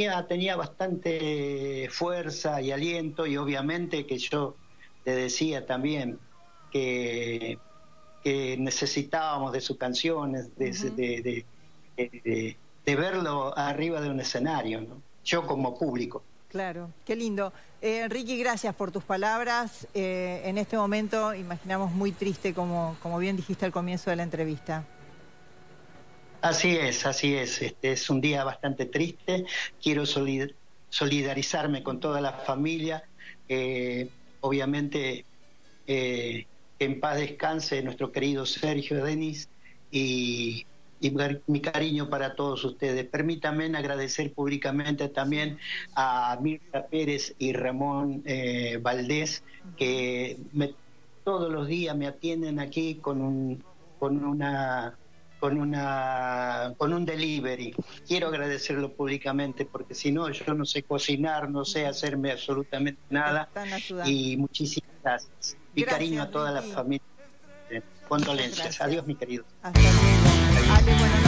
tenía, tenía bastante fuerza y aliento y obviamente que yo te decía también que, que necesitábamos de sus canciones, de, de, de, verlo arriba de un escenario, ¿no? yo como público. Claro, qué lindo. Eh, Ricky, gracias por tus palabras. Eh, en este momento imaginamos muy triste, como, como bien dijiste al comienzo de la entrevista. Así es, así es. Este es un día bastante triste. Quiero solidarizarme con toda la familia. Eh, obviamente, eh, en paz descanse nuestro querido Sergio Denis y, mi cariño para todos ustedes. Permítanme agradecer públicamente también a Mirta Pérez y Ramón eh, Valdés, que todos los días me atienden aquí con, un, con una con una con un delivery. Quiero agradecerlo públicamente porque si no yo no sé cocinar, no sé hacerme absolutamente nada. Y muchísimas gracias. Mi cariño a toda la familia. Condolencias. Adiós, mi querido. Hasta luego.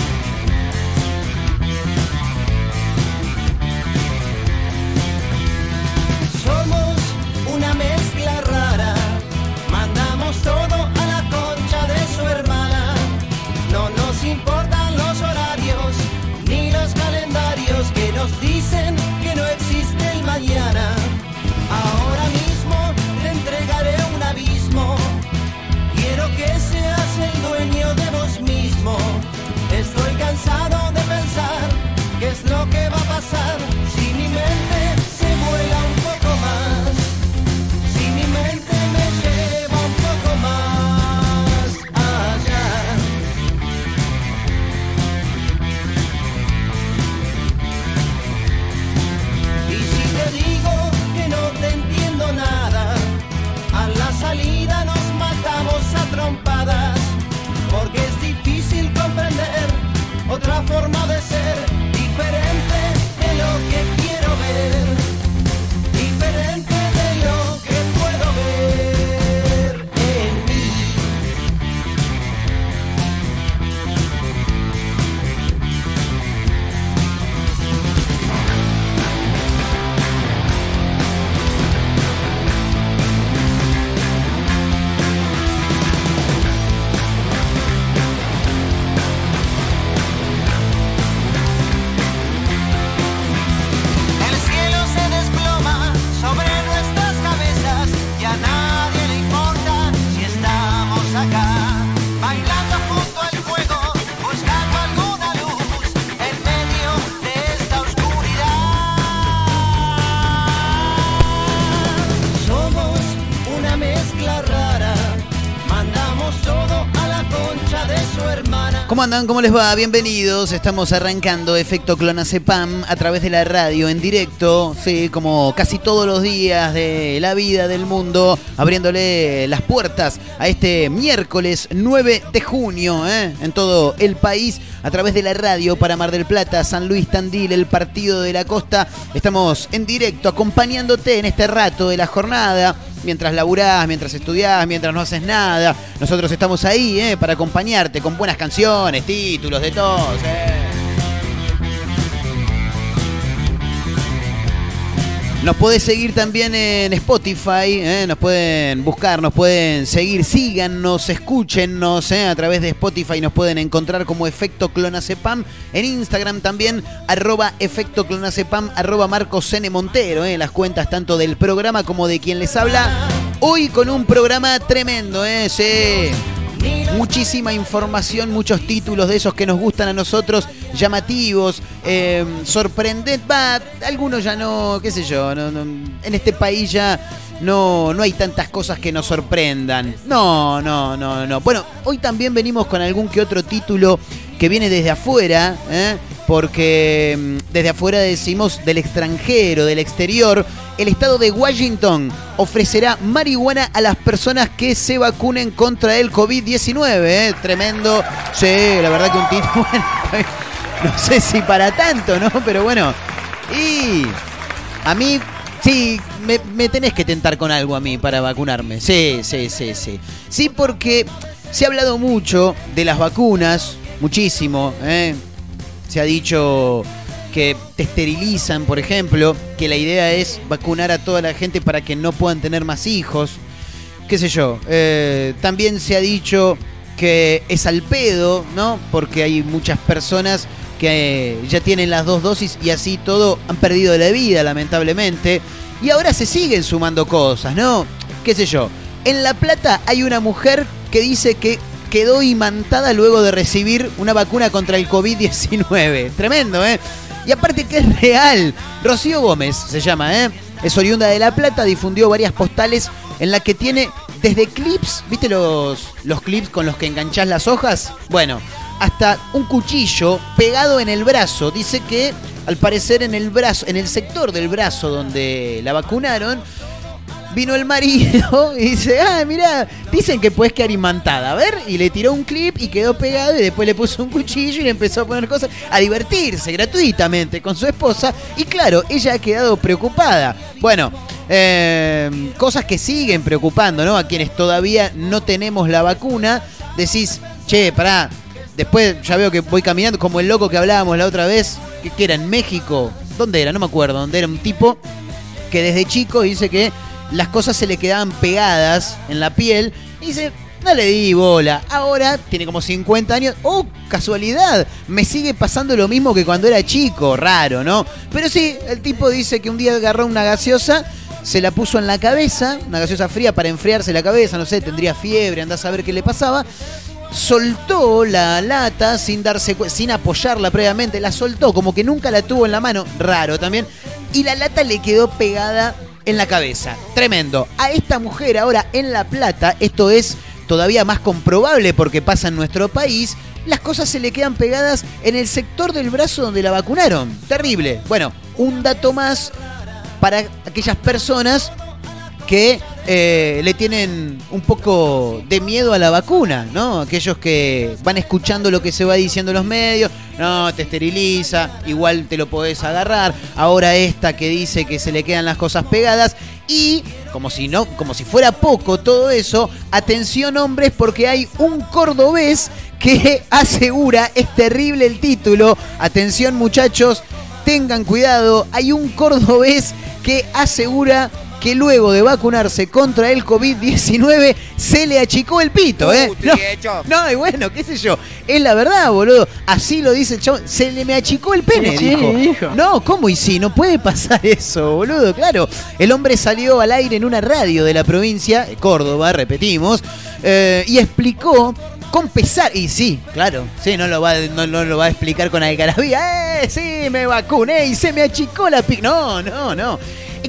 ¿Qué es lo que va a pasar? ¿Cómo andan? ¿Cómo les va? Bienvenidos. Estamos arrancando Efecto Clonacepam a través de la radio en directo, sí, como casi todos los días de la vida del mundo, abriéndole las puertas a este miércoles 9 de junio ¿eh? en todo el país a través de la radio para Mar del Plata, San Luis Tandil, el Partido de la Costa. Estamos en directo acompañándote en este rato de la jornada mientras laburás, mientras estudiás, mientras no haces nada. Nosotros estamos ahí ¿eh? para acompañarte con buenas canciones, títulos, de todos. ¿eh? Nos podés seguir también en Spotify, ¿eh? nos pueden buscar, nos pueden seguir, síganos, escúchennos ¿eh? a través de Spotify, nos pueden encontrar como Efecto Clonacepam, en Instagram también, arroba Efecto Clonacepam, arroba Marcos N. Montero, ¿eh? las cuentas tanto del programa como de quien les habla. Hoy con un programa tremendo, ¿eh? Sí muchísima información, muchos títulos de esos que nos gustan a nosotros, llamativos, eh, sorprendentes. Va, algunos ya no, qué sé yo, en este país ya no, no hay tantas cosas que nos sorprendan. No, no, no, no. Bueno, hoy también venimos con algún que otro título que viene desde afuera, ¿eh? porque mm, desde afuera decimos del extranjero, del exterior, el estado de Washington ofrecerá marihuana a las personas que se vacunen contra el COVID-19. ¿eh? Tremendo. Sí, la verdad que un título, no sé si para tanto, ¿no? Pero bueno. Y a mí, sí, me, me tenés que tentar con algo a mí para vacunarme. Sí, sí, sí, sí. Sí, porque se ha hablado mucho de las vacunas, muchísimo, ¿eh? Se ha dicho que te esterilizan, por ejemplo, que la idea es vacunar a toda la gente para que no puedan tener más hijos, qué sé yo. Eh, también se ha dicho que es al pedo, ¿no? Porque hay muchas personas que ya tienen las dos dosis y así todo han perdido la vida, lamentablemente. Y ahora se siguen sumando cosas, ¿no? ¿Qué sé yo? En La Plata hay una mujer que dice que quedó imantada luego de recibir una vacuna contra el COVID-19. Tremendo, ¿eh? Y aparte que es real. Rocío Gómez se llama, ¿eh? Es oriunda de La Plata, difundió varias postales en las que tiene desde clips, ¿viste los, los clips con los que enganchás las hojas? Bueno, hasta un cuchillo pegado en el brazo. Dice que al parecer en el brazo, en el sector del brazo donde la vacunaron, vino el marido y dice, ah, mira, dicen que puedes quedar imantada. A ver, y le tiró un clip y quedó pegado y después le puso un cuchillo y le empezó a poner cosas, a divertirse gratuitamente con su esposa. Y claro, ella ha quedado preocupada. Bueno, eh, cosas que siguen preocupando, ¿no? A quienes todavía no tenemos la vacuna. Decís, che, pará. Después ya veo que voy caminando como el loco que hablábamos la otra vez. que era? ¿En México? ¿Dónde era? No me acuerdo. ¿Dónde era un tipo que desde chico dice que las cosas se le quedaban pegadas en la piel. Y dice, no le di bola. Ahora tiene como 50 años. Oh, casualidad. Me sigue pasando lo mismo que cuando era chico. Raro, ¿no? Pero sí, el tipo dice que un día agarró una gaseosa. Se la puso en la cabeza, una gaseosa fría para enfriarse la cabeza, no sé, tendría fiebre, andás a ver qué le pasaba. Soltó la lata sin darse sin apoyarla previamente, la soltó, como que nunca la tuvo en la mano, raro también. Y la lata le quedó pegada en la cabeza. Tremendo. A esta mujer ahora en La Plata, esto es todavía más comprobable porque pasa en nuestro país, las cosas se le quedan pegadas en el sector del brazo donde la vacunaron. Terrible. Bueno, un dato más para aquellas personas que eh, le tienen un poco de miedo a la vacuna, ¿no? Aquellos que van escuchando lo que se va diciendo en los medios, no, te esteriliza, igual te lo podés agarrar. Ahora esta que dice que se le quedan las cosas pegadas y como si no, como si fuera poco todo eso, atención hombres porque hay un cordobés que asegura, es terrible el título, atención muchachos, tengan cuidado, hay un cordobés que asegura que luego de vacunarse contra el COVID-19 se le achicó el pito, ¿eh? No, no, y bueno, qué sé yo. Es la verdad, boludo. Así lo dice el chabón. Se le me achicó el pene, dijo. No, ¿cómo y sí? No puede pasar eso, boludo. Claro. El hombre salió al aire en una radio de la provincia, Córdoba, repetimos, eh, y explicó con pesar. Y sí, claro, sí, no lo va, no, lo va a explicar con algarabía. ¡Eh! Sí, me vacuné y se me achicó la pic. No, no, no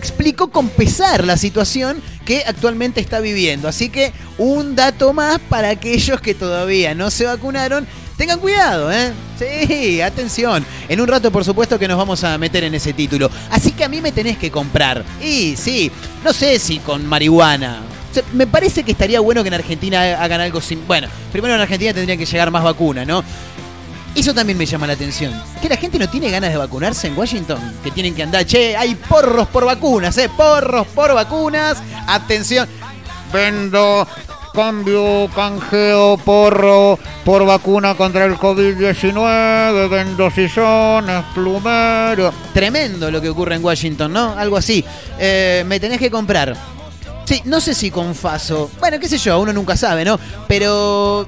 explicó con pesar la situación que actualmente está viviendo. Así que un dato más para aquellos que todavía no se vacunaron. Tengan cuidado, ¿eh? Sí, atención. En un rato, por supuesto, que nos vamos a meter en ese título. Así que a mí me tenés que comprar. Y sí, no sé si con marihuana. me parece que estaría bueno que en Argentina hagan algo sin. Bueno, primero en Argentina tendrían que llegar más vacunas, ¿no? Eso también me llama la atención. Que la gente no tiene ganas de vacunarse en Washington. Que tienen que andar, che, hay porros por vacunas, ¿eh? Porros por vacunas. Atención. Vendo, cambio, canjeo, porro por vacuna contra el COVID-19. Vendo sillones, plumero. Tremendo lo que ocurre en Washington, ¿no? Algo así. Eh, me tenés que comprar. Sí, no sé si con Faso. Bueno, qué sé yo, uno nunca sabe, ¿no? Pero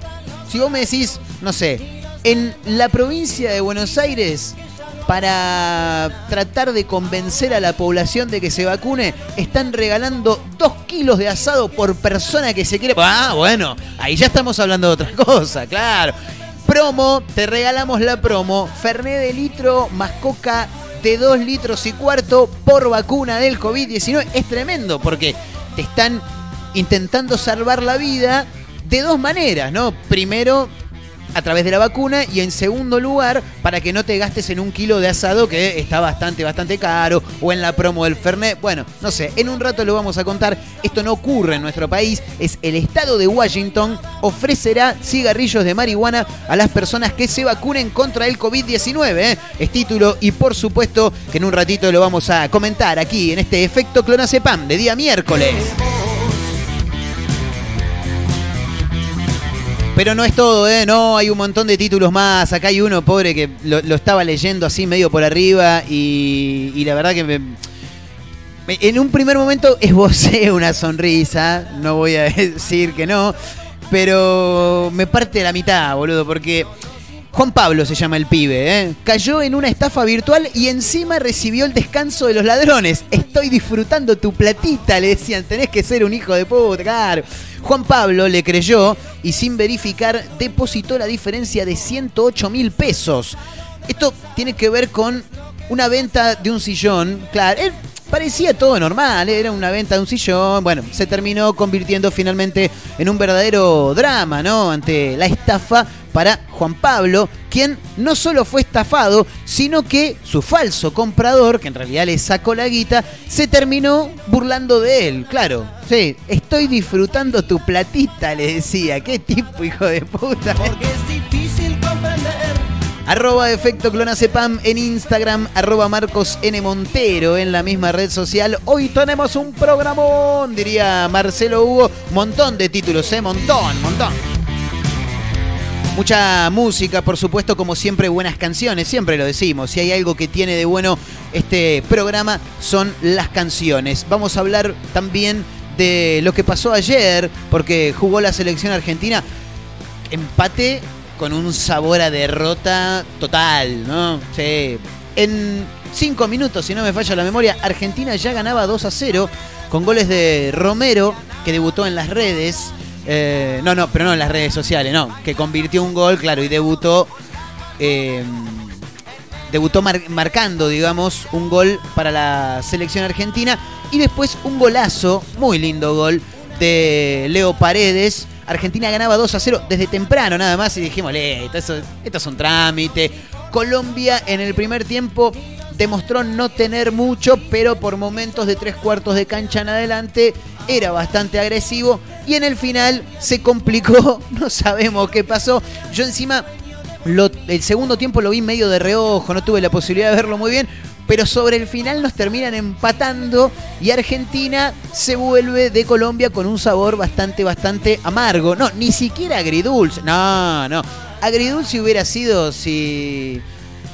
si vos me decís, no sé, en la provincia de Buenos Aires, para tratar de convencer a la población de que se vacune, están regalando dos kilos de asado por persona que se quiere. Ah, bueno, ahí ya estamos hablando de otra cosa, claro. Promo, te regalamos la promo. Ferné de litro más coca de dos litros y cuarto por vacuna del COVID-19. Es tremendo porque te están intentando salvar la vida de dos maneras, ¿no? Primero, a través de la vacuna y en segundo lugar para que no te gastes en un kilo de asado que está bastante, bastante caro o en la promo del Fernet. Bueno, no sé, en un rato lo vamos a contar. Esto no ocurre en nuestro país. Es el estado de Washington ofrecerá cigarrillos de marihuana a las personas que se vacunen contra el COVID-19. ¿eh? Es título y por supuesto que en un ratito lo vamos a comentar aquí en este efecto clonazepam de día miércoles. Pero no es todo, ¿eh? No, hay un montón de títulos más. Acá hay uno, pobre, que lo, estaba leyendo así medio por arriba y, la verdad que me, en un primer momento esbocé una sonrisa, no voy a decir que no, pero me parte la mitad, boludo, porque Juan Pablo se llama el pibe, ¿eh? Cayó en una estafa virtual y encima recibió el descanso de los ladrones. Estoy disfrutando tu platita, le decían, tenés que ser un hijo de puta, Juan Pablo le creyó y sin verificar depositó la diferencia de 108 mil pesos. Esto tiene que ver con una venta de un sillón. Claro, él parecía todo normal, era una venta de un sillón. Bueno, se terminó convirtiendo finalmente en un verdadero drama, ¿no? Ante la estafa para Juan Pablo, quien no solo fue estafado, sino que su falso comprador, que en realidad le sacó la guita, se terminó burlando de él. Claro, sí, estoy disfrutando tu platita, le decía. Qué tipo, hijo de puta. Porque comprender Arroba Efecto Clonacepam en Instagram, arroba Marcos N. Montero en la misma red social. Hoy tenemos un programón, diría Marcelo Hugo. Montón de títulos, ¿eh? Montón, montón. Mucha música, por supuesto, como siempre, buenas canciones, siempre lo decimos. Si hay algo que tiene de bueno este programa, son las canciones. Vamos a hablar también de lo que pasó ayer, porque jugó la selección argentina. Empate con un sabor a derrota total, ¿no? Sí. En cinco minutos, si no me falla la memoria, Argentina ya ganaba 2 a 0 con goles de Romero, que debutó en las redes. Eh, no, no, pero no en las redes sociales, no. Que convirtió un gol, claro, y debutó. Eh, debutó marcando, digamos, un gol para la selección argentina. Y después un golazo, muy lindo gol, de Leo Paredes Argentina ganaba 2 a 0 desde temprano nada más y dijimos, esto, esto es un trámite. Colombia en el primer tiempo demostró no tener mucho, pero por momentos de tres cuartos de cancha en adelante era bastante agresivo y en el final se complicó, no sabemos qué pasó. Yo encima el segundo tiempo lo vi medio de reojo, no tuve la posibilidad de verlo muy bien, pero sobre el final nos terminan empatando y Argentina se vuelve de Colombia con un sabor bastante, bastante amargo. No, ni siquiera agridulce. No, no. Agridulce hubiera sido si...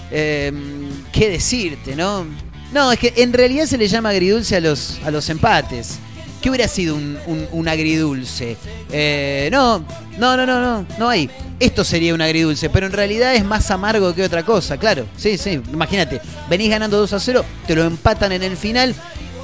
Em, ¿Qué decirte, no? No, es que en realidad se le llama agridulce a los, a los empates. ¿Qué hubiera sido un, agridulce? Eh, no, no, no, no, no, no hay. Esto sería un agridulce, pero en realidad es más amargo que otra cosa, claro. Sí, sí, imagínate, venís ganando 2 a 0, te lo empatan en el final,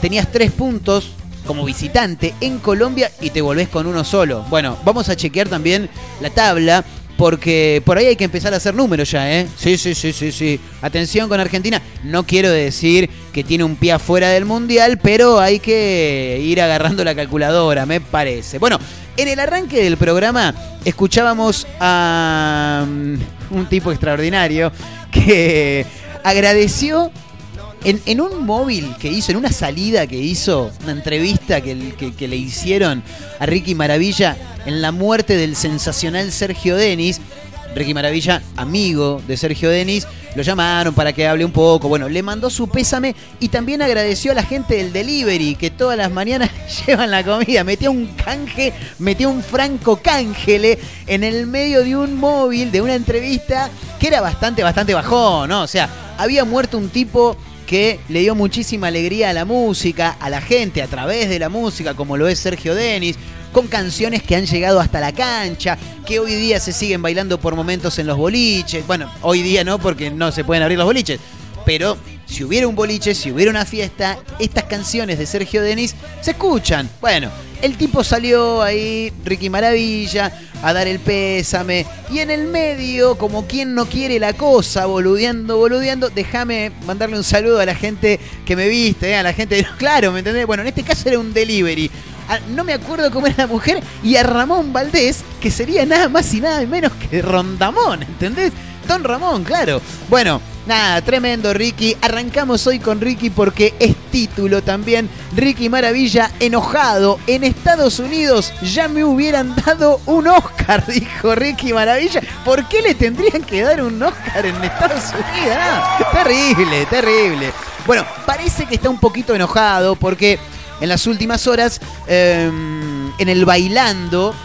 tenías 3 puntos como visitante en Colombia y te volvés con uno solo. Bueno, vamos a chequear también la tabla porque por ahí hay que empezar a hacer números ya, ¿eh? Sí, sí, sí, sí, sí. Atención con Argentina. No quiero decir que tiene un pie afuera del Mundial, pero hay que ir agarrando la calculadora, me parece. Bueno, en el arranque del programa escuchábamos a mm, un tipo extraordinario que agradeció en, un móvil que hizo, en una salida que hizo, una entrevista que, le hicieron a Ricky Maravilla en la muerte del sensacional Sergio Denis. Ricky Maravilla, amigo de Sergio Denis, lo llamaron para que hable un poco. Bueno, le mandó su pésame y también agradeció a la gente del delivery que todas las mañanas llevan la comida. Metió un canje, metió un franco cángele en el medio de un móvil, de una entrevista que era bastante, bastante bajón, ¿no? O sea, había muerto un tipo que le dio muchísima alegría a la música, a la gente a través de la música, como lo es Sergio Denis, con canciones que han llegado hasta la cancha, que hoy día se siguen bailando por momentos en los boliches. Bueno, hoy día no, porque no se pueden abrir los boliches, pero si hubiera un boliche, si hubiera una fiesta, estas canciones de Sergio Denis se escuchan. Bueno, el tipo salió ahí, Ricky Maravilla, a dar el pésame. Y en el medio, como quien no quiere la cosa, boludeando, boludeando, déjame mandarle un saludo a la gente que me viste, a la gente Claro, ¿me entendés? Bueno, en este caso era un delivery. no me acuerdo cómo era la mujer, y a Ramón Valdés, que sería nada más y nada menos que Rondamón, ¿entendés? Don Ramón, claro. Bueno, nada, tremendo Ricky. Arrancamos hoy con Ricky porque es título también. Ricky Maravilla enojado. En Estados Unidos ya me hubieran dado un Oscar, dijo Ricky Maravilla. ¿Por qué le tendrían que dar un Oscar en Estados Unidos? terrible, terrible. Bueno, parece que está un poquito enojado porque en las últimas horas, em, en el bailando,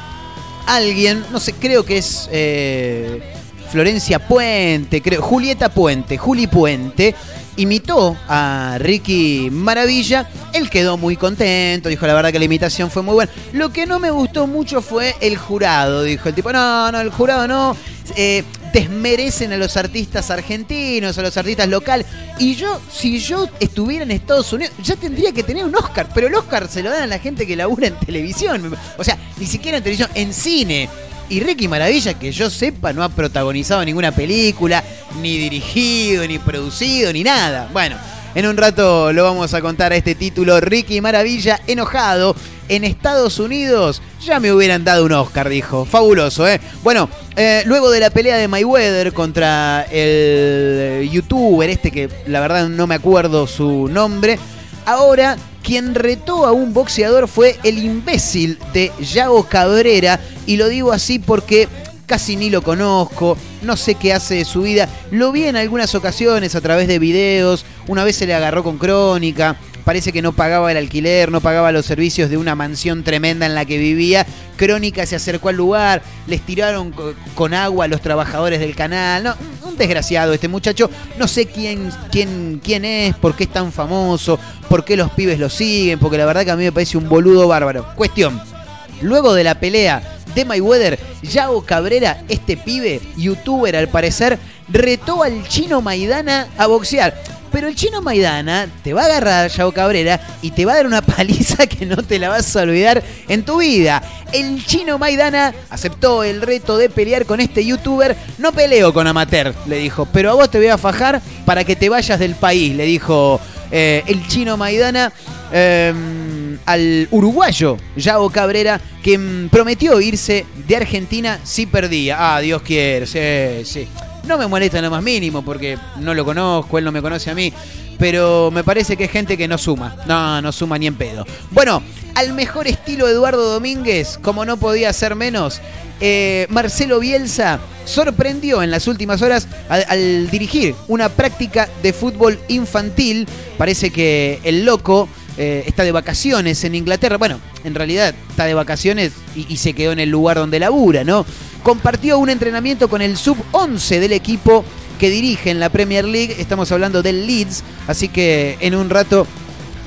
alguien, no sé, creo que es eh, Florencia Puente, creo, Julieta Puente, Juli Puente, imitó a Ricky Maravilla. Él quedó muy contento, dijo la verdad que la imitación fue muy buena. Lo que no me gustó mucho fue el jurado, dijo el tipo, no, no, el jurado no. Eh, desmerecen a los artistas argentinos, a los artistas locales. Y yo, si yo estuviera en Estados Unidos, ya tendría que tener un Oscar, pero el Oscar se lo dan a la gente que labura en televisión. O sea, ni siquiera en televisión, en cine. Y Ricky Maravilla, que yo sepa, no ha protagonizado ninguna película, ni dirigido, ni producido, ni nada. Bueno, en un rato lo vamos a contar a este título. Ricky Maravilla, enojado. En Estados Unidos ya me hubieran dado un Oscar, dijo. Fabuloso, ¿eh? Bueno, eh, luego de la pelea de Mayweather contra el youtuber, este que la verdad no me acuerdo su nombre, ahora quien retó a un boxeador fue el imbécil de Yago Cabrera, y lo digo así porque casi ni lo conozco, no sé qué hace de su vida, lo vi en algunas ocasiones a través de videos, una vez se le agarró con crónica, parece que no pagaba el alquiler, no pagaba los servicios de una mansión tremenda en la que vivía. Crónica se acercó al lugar, les tiraron con agua a los trabajadores del canal. No, un desgraciado este muchacho. No sé quién, quién, quién es, por qué es tan famoso, por qué los pibes lo siguen, porque la verdad que a mí me parece un boludo bárbaro. Cuestión. Luego de la pelea de Mayweather, Yago Cabrera, este pibe, youtuber al parecer, retó al chino Maidana a boxear. Pero el chino Maidana te va a agarrar, Yago Cabrera, y te va a dar una paliza que no te la vas a olvidar en tu vida. El chino Maidana aceptó el reto de pelear con este youtuber. No peleo con amateur, le dijo, pero a vos te voy a fajar para que te vayas del país, le dijo eh, el chino Maidana. Em, al uruguayo Yago Cabrera, que prometió irse de Argentina si perdía. Ah, Dios quiere, sí, sí. No me molesta en lo más mínimo porque no lo conozco, él no me conoce a mí, pero me parece que es gente que no suma. No, no suma ni en pedo. Bueno, al mejor estilo Eduardo Domínguez, como no podía ser menos, eh, Marcelo Bielsa sorprendió en las últimas horas al dirigir una práctica de fútbol infantil. Parece que el loco eh, está de vacaciones en Inglaterra. Bueno, en realidad está de vacaciones y, se quedó en el lugar donde labura, ¿no? Compartió un entrenamiento con el sub-11 del equipo que dirige en la Premier League. Estamos hablando del Leeds, así que en un rato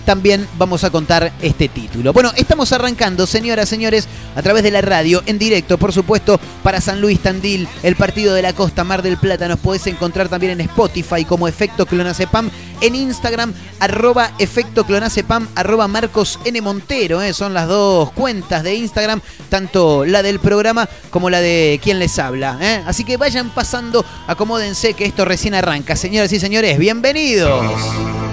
también vamos a contar este título. Bueno, estamos arrancando, señoras, señores, a través de la radio, en directo, por supuesto, para San Luis Tandil, el partido de la costa Mar del Plata. Nos podés encontrar también en Spotify como Efecto Clonacepam, en Instagram, arroba Efecto Clonacepam, arroba Marcos N. Montero. Eh, son las dos cuentas de Instagram, tanto la del programa como la de quien les habla. Eh. Así que vayan pasando, acomódense que esto recién arranca. Señoras y señores, bienvenidos.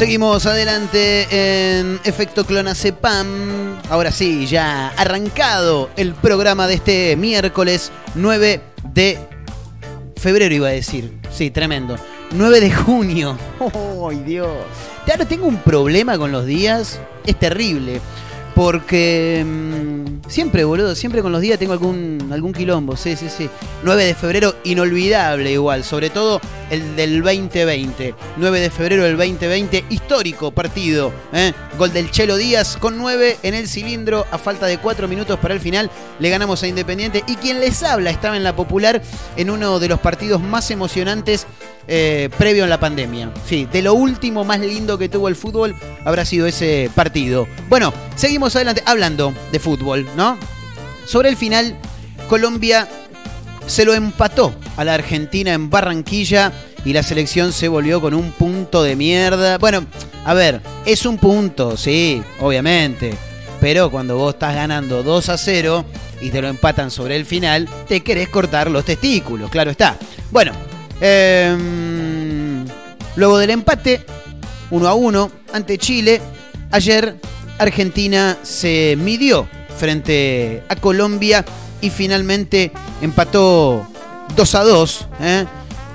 Seguimos adelante en Efecto Clonacepam. Ahora sí, ya arrancado el programa de este miércoles 9 de febrero, iba a decir. Sí, tremendo. 9 de junio. ¡Ay, Dios! Ahora tengo un problema con los días. Es terrible. Porque mm, siempre, boludo, siempre con los días tengo algún, algún quilombo. Sí, sí, sí. 9 de febrero, inolvidable igual. Sobre todo el del 2020. 9 de febrero del 2020, histórico partido. ¿eh? Gol del Chelo Díaz con 9 en el cilindro. A falta de 4 minutos para el final, le ganamos a Independiente. Y quien les habla estaba en la popular en uno de los partidos más emocionantes eh, previo a la pandemia. Sí, de lo último más lindo que tuvo el fútbol habrá sido ese partido. Bueno, seguimos adelante hablando de fútbol, ¿no? Sobre el final, Colombia se lo empató a la Argentina en Barranquilla y la selección se volvió con un punto de mierda. Bueno, a ver, es un punto, sí, obviamente. Pero cuando vos estás ganando 2 a 0 y te lo empatan sobre el final, te querés cortar los testículos, claro está. Bueno, Em, luego del empate, 1 a 1 ante Chile, ayer Argentina se midió frente a Colombia y finalmente empató 2 a 2. ¿eh?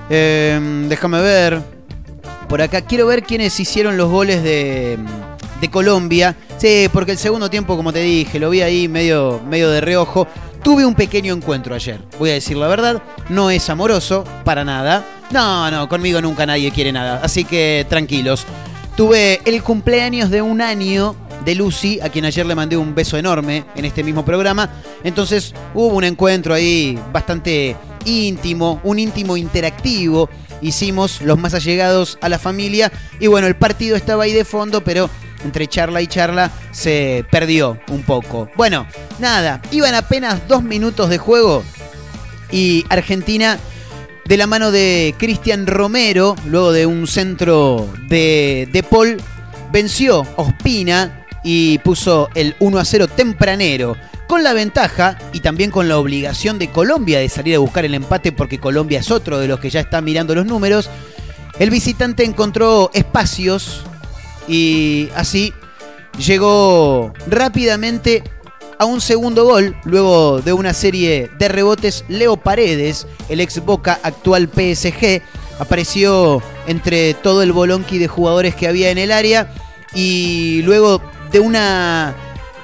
Em, déjame ver. Por acá quiero ver quiénes hicieron los goles de, de, Colombia. Sí, porque el segundo tiempo, como te dije, lo vi ahí medio, medio de reojo. Tuve un pequeño encuentro ayer, voy a decir la verdad. No es amoroso, para nada. No, no, conmigo nunca nadie quiere nada. Así que tranquilos. Tuve el cumpleaños de un año de Lucy, a quien ayer le mandé un beso enorme en este mismo programa. Entonces hubo un encuentro ahí bastante íntimo, un íntimo interactivo. Hicimos los más allegados a la familia y bueno, el partido estaba ahí de fondo, pero entre charla y charla se perdió un poco. Bueno, nada, iban apenas dos minutos de juego y Argentina de la mano de Cristian Romero, luego de un centro de, de Paul, venció Ospina y puso el 1 a 0 tempranero. Con la ventaja y también con la obligación de Colombia de salir a buscar el empate porque Colombia es otro de los que ya está mirando los números, el visitante encontró espacios y así llegó rápidamente a un segundo gol luego de una serie de rebotes. Leo Paredes, el ex Boca actual PSG, apareció entre todo el bolonqui de jugadores que había en el área y luego de una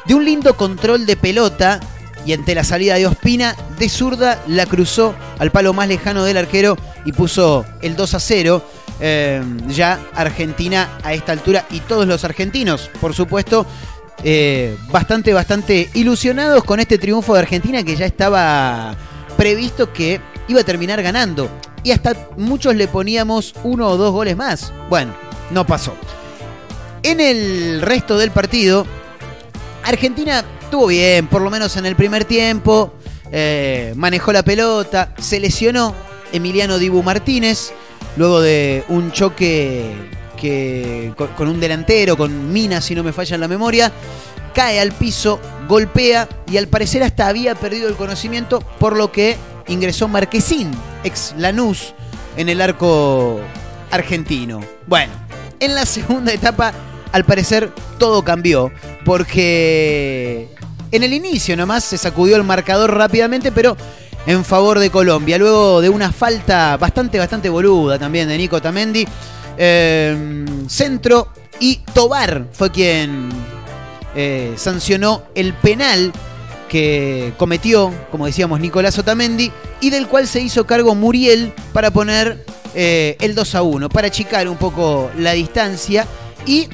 de un lindo control de pelota y ante la salida de Ospina de zurda la cruzó al palo más lejano del arquero y puso el 2 a 0. Eh, ya Argentina a esta altura y todos los argentinos, por supuesto, eh, bastante, bastante ilusionados con este triunfo de Argentina que ya estaba previsto que iba a terminar ganando. Y hasta muchos le poníamos uno o dos goles más. Bueno, no pasó. En el resto del partido, Argentina estuvo bien, por lo menos en el primer tiempo. Eh, manejó la pelota, se lesionó Emiliano Dibu Martínez, luego de un choque que con, un delantero, con Mina, si no me falla en la memoria, cae al piso, golpea y al parecer hasta había perdido el conocimiento, por lo que ingresó Marquesín, ex Lanús, en el arco argentino. Bueno, en la segunda etapa, al parecer, todo cambió, porque en el inicio nomás se sacudió el marcador rápidamente, pero en favor de Colombia. Luego de una falta bastante, bastante boluda también de Nico Tamendi, Em, centro y Tobar fue quien eh, sancionó el penal que cometió, como decíamos, Nicolás Otamendi y del cual se hizo cargo Muriel para poner eh, el 2 a 1, para achicar un poco la distancia y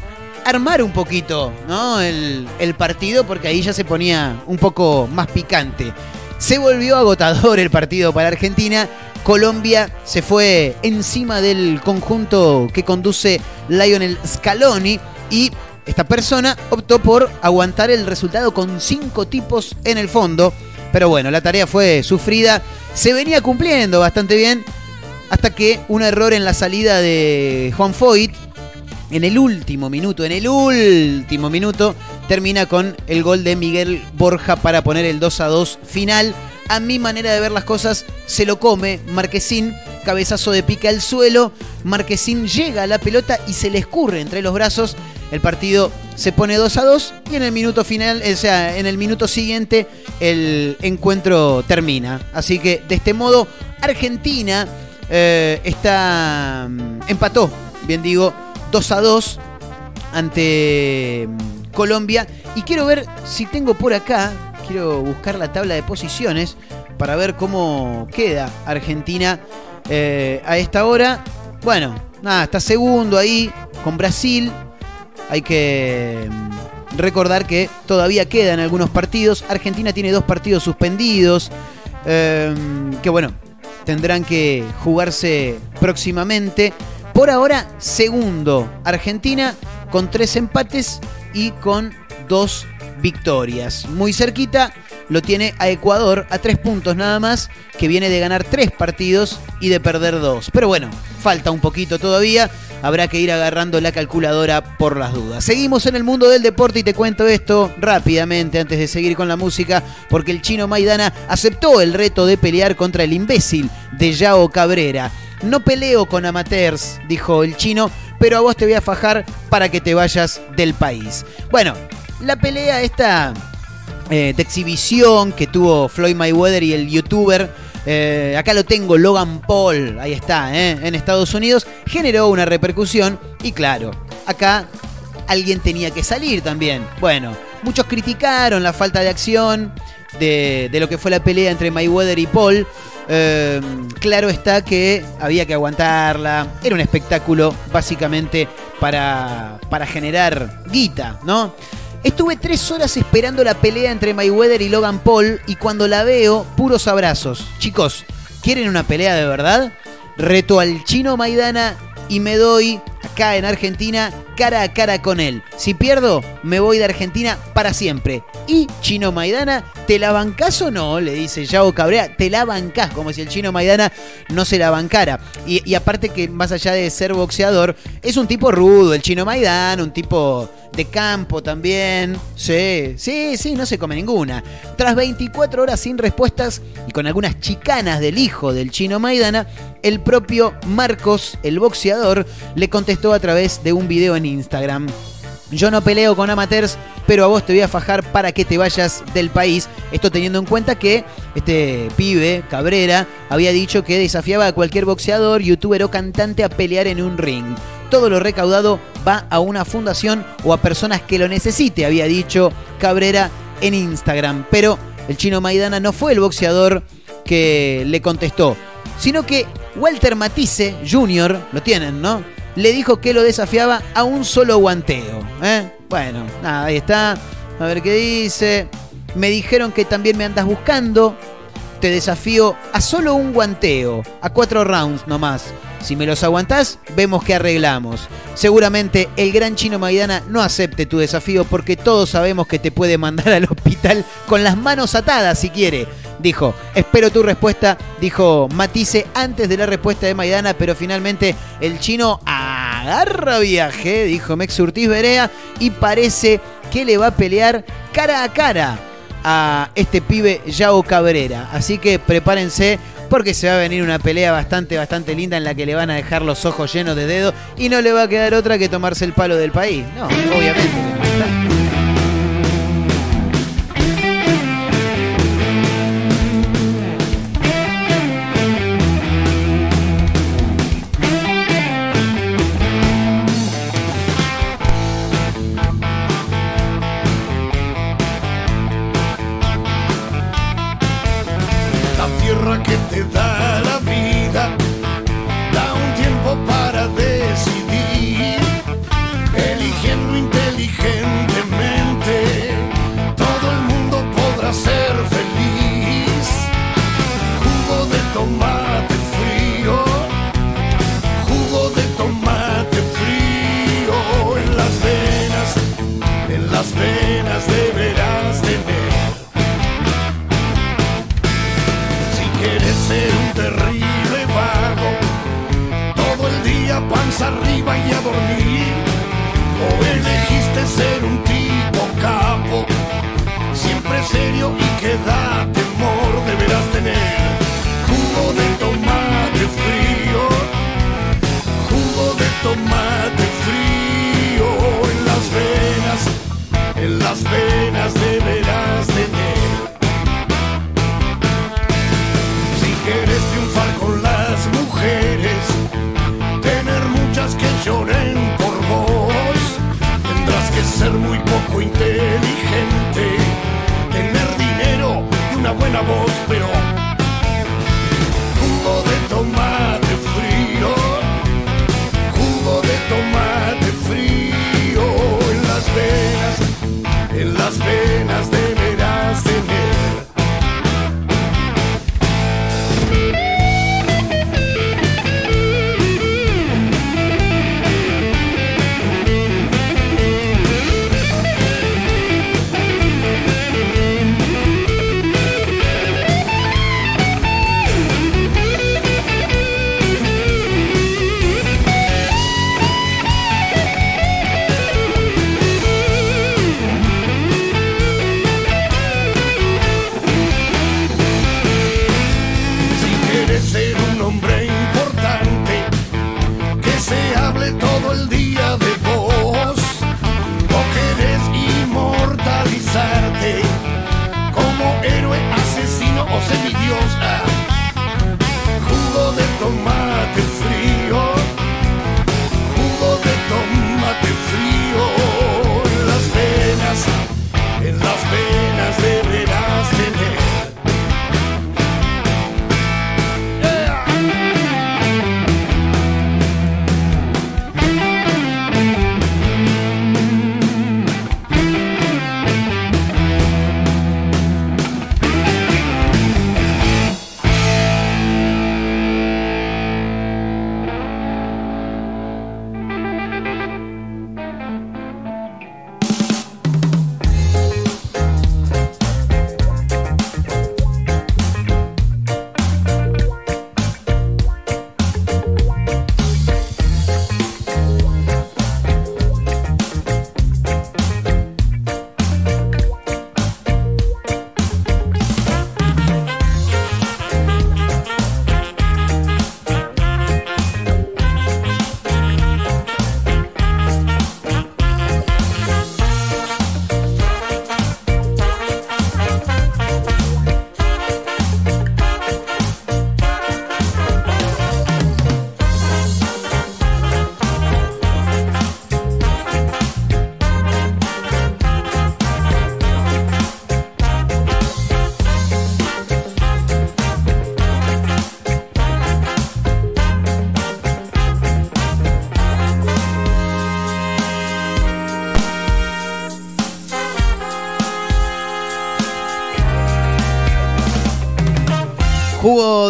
armar un poquito el, el partido porque ahí ya se ponía un poco más picante. Se volvió agotador el partido para Argentina Colombia se fue encima del conjunto que conduce Lionel Scaloni y esta persona optó por aguantar el resultado con cinco tipos en el fondo. Pero bueno, la tarea fue sufrida, se venía cumpliendo bastante bien hasta que un error en la salida de Juan Foyt en el último minuto, en el último minuto, termina con el gol de Miguel Borja para poner el 2 a 2 final a mi manera de ver las cosas, se lo come Marquesín, cabezazo de pica al suelo, Marquesín llega a la pelota y se le escurre entre los brazos, el partido se pone 2 a 2 y en el minuto final, o sea, en el minuto siguiente el encuentro termina. Así que de este modo Argentina eh, está mm, empató, bien digo, 2 a 2 ante mm, Colombia. Y quiero ver si tengo por acá, quiero buscar la tabla de posiciones para ver cómo queda Argentina eh, a esta hora. Bueno, nada, está segundo ahí con Brasil. Hay que mm, recordar que todavía quedan algunos partidos. Argentina tiene dos partidos suspendidos. eh, que bueno, tendrán que jugarse próximamente. Por ahora, segundo, Argentina con tres empates y con dos victorias. Muy cerquita lo tiene a Ecuador a tres puntos nada más, que viene de ganar tres partidos y de perder dos. Pero bueno, falta un poquito todavía. Habrá que ir agarrando la calculadora por las dudas. Seguimos en el mundo del deporte y te cuento esto rápidamente antes de seguir con la música, porque el chino Maidana aceptó el reto de pelear contra el imbécil de Yao Cabrera. No peleo con amateurs, dijo el chino, pero a vos te voy a fajar para que te vayas del país. Bueno, la pelea esta eh, de exhibición que tuvo Floyd Mayweather y el youtuber, eh, acá lo tengo, Logan Paul, ahí está, eh, en Estados Unidos, generó una repercusión y claro, acá alguien tenía que salir también. Bueno, muchos criticaron la falta de acción de, lo que fue la pelea entre Mayweather y Paul. Eh, claro está que había que aguantarla. Era un espectáculo básicamente para, para generar guita, ¿no? Estuve tres horas esperando la pelea entre Mayweather y Logan Paul y cuando la veo, puros abrazos. Chicos, ¿quieren una pelea de verdad? Reto al chino Maidana y me doy acá en Argentina cara a cara con él. Si pierdo, me voy de Argentina para siempre. Y Chino Maidana, ¿te la bancás o no? Le dice Yao Cabrera, te la bancás, como si el Chino Maidana no se la bancara. Y, y aparte que más allá de ser boxeador, es un tipo rudo, el Chino Maidana, un tipo de campo también. Sí, sí, sí, no se come ninguna. Tras 24 horas sin respuestas y con algunas chicanas del hijo del Chino Maidana, el propio Marcos, el boxeador, le contestó a través de un video en Instagram. Yo no peleo con amateurs, pero a vos te voy a fajar para que te vayas del país. Esto teniendo en cuenta que este pibe, Cabrera, había dicho que desafiaba a cualquier boxeador, youtuber o cantante a pelear en un ring. Todo lo recaudado va a una fundación o a personas que lo necesite, había dicho Cabrera en Instagram. Pero el chino Maidana no fue el boxeador que le contestó, sino que Walter Matisse Jr., lo tienen, ¿no? Le dijo que lo desafiaba a un solo guanteo. ¿eh? Bueno, nada, ahí está. A ver qué dice. Me dijeron que también me andas buscando. Te desafío a solo un guanteo, a cuatro rounds nomás. Si me los aguantás, vemos qué arreglamos. Seguramente el gran chino Maidana no acepte tu desafío porque todos sabemos que te puede mandar al hospital con las manos atadas si quiere. Dijo, espero tu respuesta, dijo Matisse antes de la respuesta de Maidana, pero finalmente el chino agarra viaje, dijo Mex Urtiz Berea, y parece que le va a pelear cara a cara a este pibe Yao Cabrera. Así que prepárense porque se va a venir una pelea bastante, bastante linda en la que le van a dejar los ojos llenos de dedo y no le va a quedar otra que tomarse el palo del país. No, obviamente. Ser un terrible vago, todo el día panza arriba y a dormir.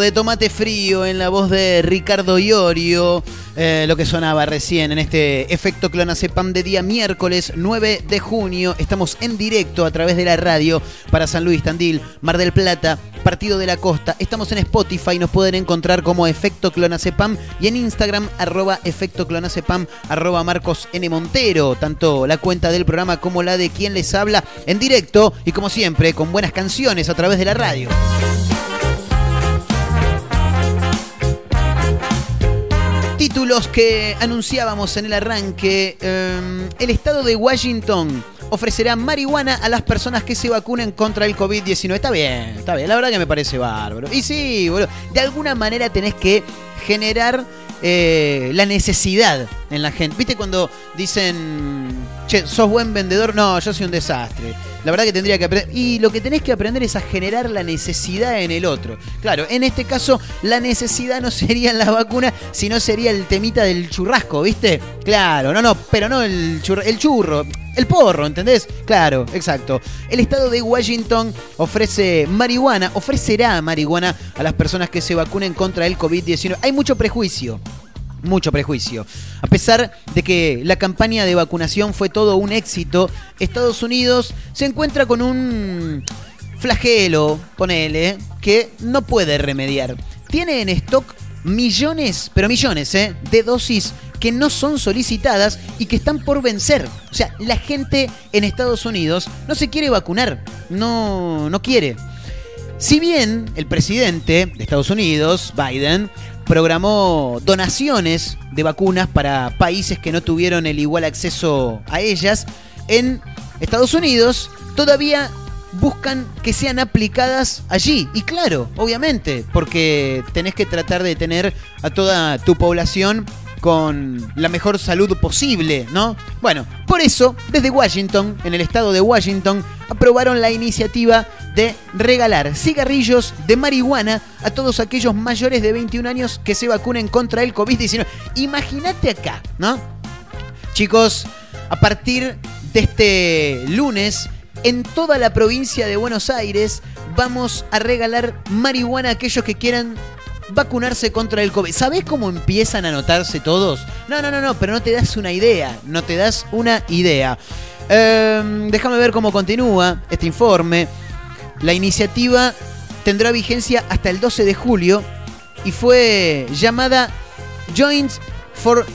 De tomate frío en la voz de Ricardo Iorio. Eh, lo que sonaba recién en este efecto clonacepam de día miércoles 9 de junio. Estamos en directo a través de la radio para San Luis, Tandil, Mar del Plata, Partido de la Costa. Estamos en Spotify, nos pueden encontrar como efecto clonacepam y en Instagram arroba efecto clonacepam arroba Marcos N. Montero. Tanto la cuenta del programa como la de quien les habla en directo y como siempre con buenas canciones a través de la radio. Títulos que anunciábamos en el arranque. eh, el estado de Washington ofrecerá marihuana a las personas que se vacunen contra el COVID-19. Está bien, está bien. La verdad que me parece bárbaro. Y sí, boludo. De alguna manera tenés que generar eh, la necesidad en la gente. ¿Viste cuando dicen, che, sos buen vendedor? No, yo soy un desastre. La verdad que tendría que aprender. Y lo que tenés que aprender es a generar la necesidad en el otro. Claro, en este caso, la necesidad no sería la vacuna, sino sería el temita del churrasco, ¿viste? Claro, no, no, pero no el churro, el churro. El porro, ¿entendés? Claro, exacto. El estado de Washington ofrece marihuana, ofrecerá marihuana a las personas que se vacunen contra el COVID-19. Hay mucho prejuicio. Mucho prejuicio. A pesar de que la campaña de vacunación fue todo un éxito, Estados Unidos se encuentra con un flagelo, ponele, que no puede remediar. Tiene en stock millones, pero millones, ¿eh? de dosis que no son solicitadas y que están por vencer. O sea, la gente en Estados Unidos no se quiere vacunar, no, no quiere. Si bien el presidente de Estados Unidos, Biden, programó donaciones de vacunas para países que no tuvieron el igual acceso a ellas, en Estados Unidos todavía buscan que sean aplicadas allí. Y claro, obviamente, porque tenés que tratar de tener a toda tu población con la mejor salud posible, ¿no? Bueno, por eso, desde Washington, en el estado de Washington, aprobaron la iniciativa de regalar cigarrillos de marihuana a todos aquellos mayores de 21 años que se vacunen contra el COVID-19. Imagínate acá, ¿no? Chicos, a partir de este lunes, en toda la provincia de Buenos Aires, vamos a regalar marihuana a aquellos que quieran vacunarse contra el COVID. ¿Sabés cómo empiezan a notarse todos? No, no, no, no, pero no te das una idea. No te das una idea. Em, déjame ver cómo continúa este informe. La iniciativa tendrá vigencia hasta el 12 de julio y fue llamada Joints for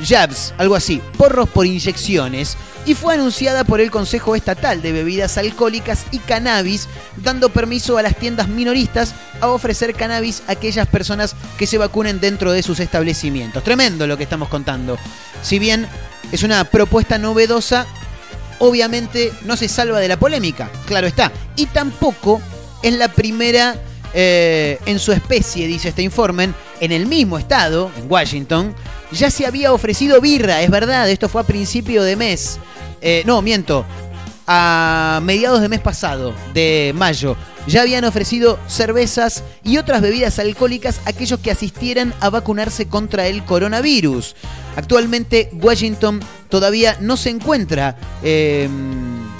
Jabs, algo así, porros por inyecciones, y fue anunciada por el Consejo Estatal de Bebidas Alcohólicas y Cannabis, dando permiso a las tiendas minoristas a ofrecer cannabis a aquellas personas que se vacunen dentro de sus establecimientos. Tremendo lo que estamos contando. Si bien es una propuesta novedosa, obviamente no se salva de la polémica, claro está, y tampoco es la primera eh, en su especie, dice este informe, en el mismo estado, en Washington, ya se había ofrecido birra, es verdad, esto fue a principio de mes. Eh, no, miento, a mediados de mes pasado, de mayo, ya habían ofrecido cervezas y otras bebidas alcohólicas a aquellos que asistieran a vacunarse contra el coronavirus. Actualmente Washington todavía no se encuentra eh,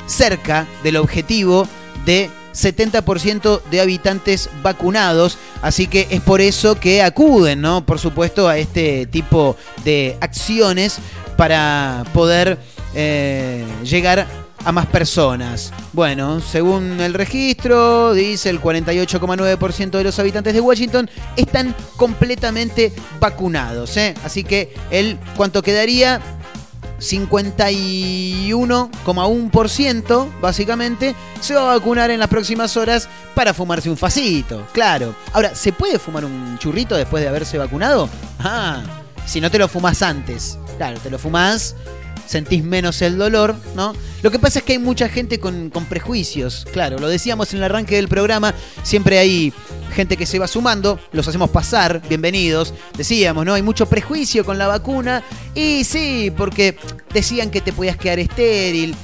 cerca del objetivo de 70% de habitantes vacunados, así que es por eso que acuden, ¿no? Por supuesto, a este tipo de acciones para poder eh, llegar a más personas. Bueno, según el registro, dice el 48,9% de los habitantes de Washington están completamente vacunados. ¿eh? Así que el cuánto quedaría 51,1% básicamente se va a vacunar en las próximas horas para fumarse un facito, claro. Ahora, ¿se puede fumar un churrito después de haberse vacunado? Ah, si no te lo fumas antes. Claro, te lo fumas, sentís menos el dolor, ¿no? Lo que pasa es que hay mucha gente con, con prejuicios, claro, lo decíamos en el arranque del programa, siempre hay gente que se va sumando, los hacemos pasar, bienvenidos. Decíamos, ¿no? Hay mucho prejuicio con la vacuna. Y sí, porque decían que te podías quedar estéril.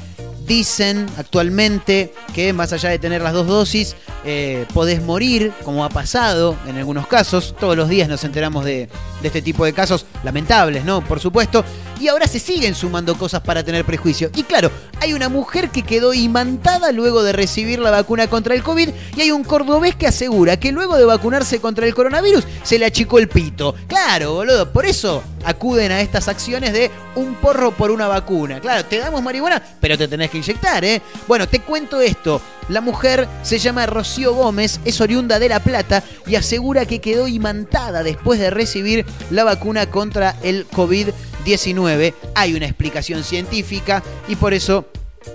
Dicen actualmente que más allá de tener las dos dosis, eh, podés morir, como ha pasado en algunos casos. Todos los días nos enteramos de, de este tipo de casos lamentables, ¿no? Por supuesto. Y ahora se siguen sumando cosas para tener prejuicio. Y claro, hay una mujer que quedó imantada luego de recibir la vacuna contra el COVID y hay un cordobés que asegura que luego de vacunarse contra el coronavirus se le achicó el pito. Claro, boludo, por eso acuden a estas acciones de un porro por una vacuna. Claro, te damos marihuana, pero te tenés que inyectar, ¿eh? Bueno, te cuento esto. La mujer se llama Rocío Gómez, es oriunda de La Plata y asegura que quedó imantada después de recibir la vacuna contra el COVID-19. Hay una explicación científica y por eso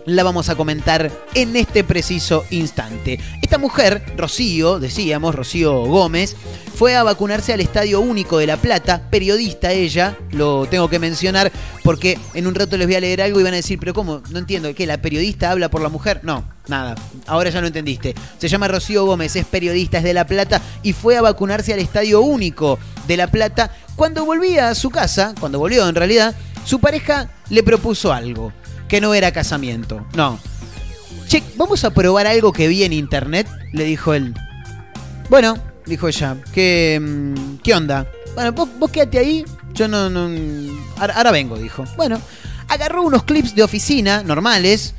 la vamos a comentar en este preciso instante. Esta mujer, Rocío, decíamos, Rocío Gómez, fue a vacunarse al Estadio Único de La Plata, periodista ella, lo tengo que mencionar porque en un rato les voy a leer algo y van a decir, pero ¿cómo? No entiendo, ¿qué? ¿La periodista habla por la mujer? No, nada, ahora ya lo entendiste. Se llama Rocío Gómez, es periodista, es de La Plata y fue a vacunarse al Estadio Único de La Plata. Cuando volvía a su casa, cuando volvió en realidad, su pareja le propuso algo que no era casamiento. No. Che, vamos a probar algo que vi en internet, le dijo él. Bueno, dijo ella, ¿qué, mm, ¿qué onda? Bueno, vos, vos quédate ahí, yo no, ahora vengo, dijo. Bueno, agarró unos clips de oficina normales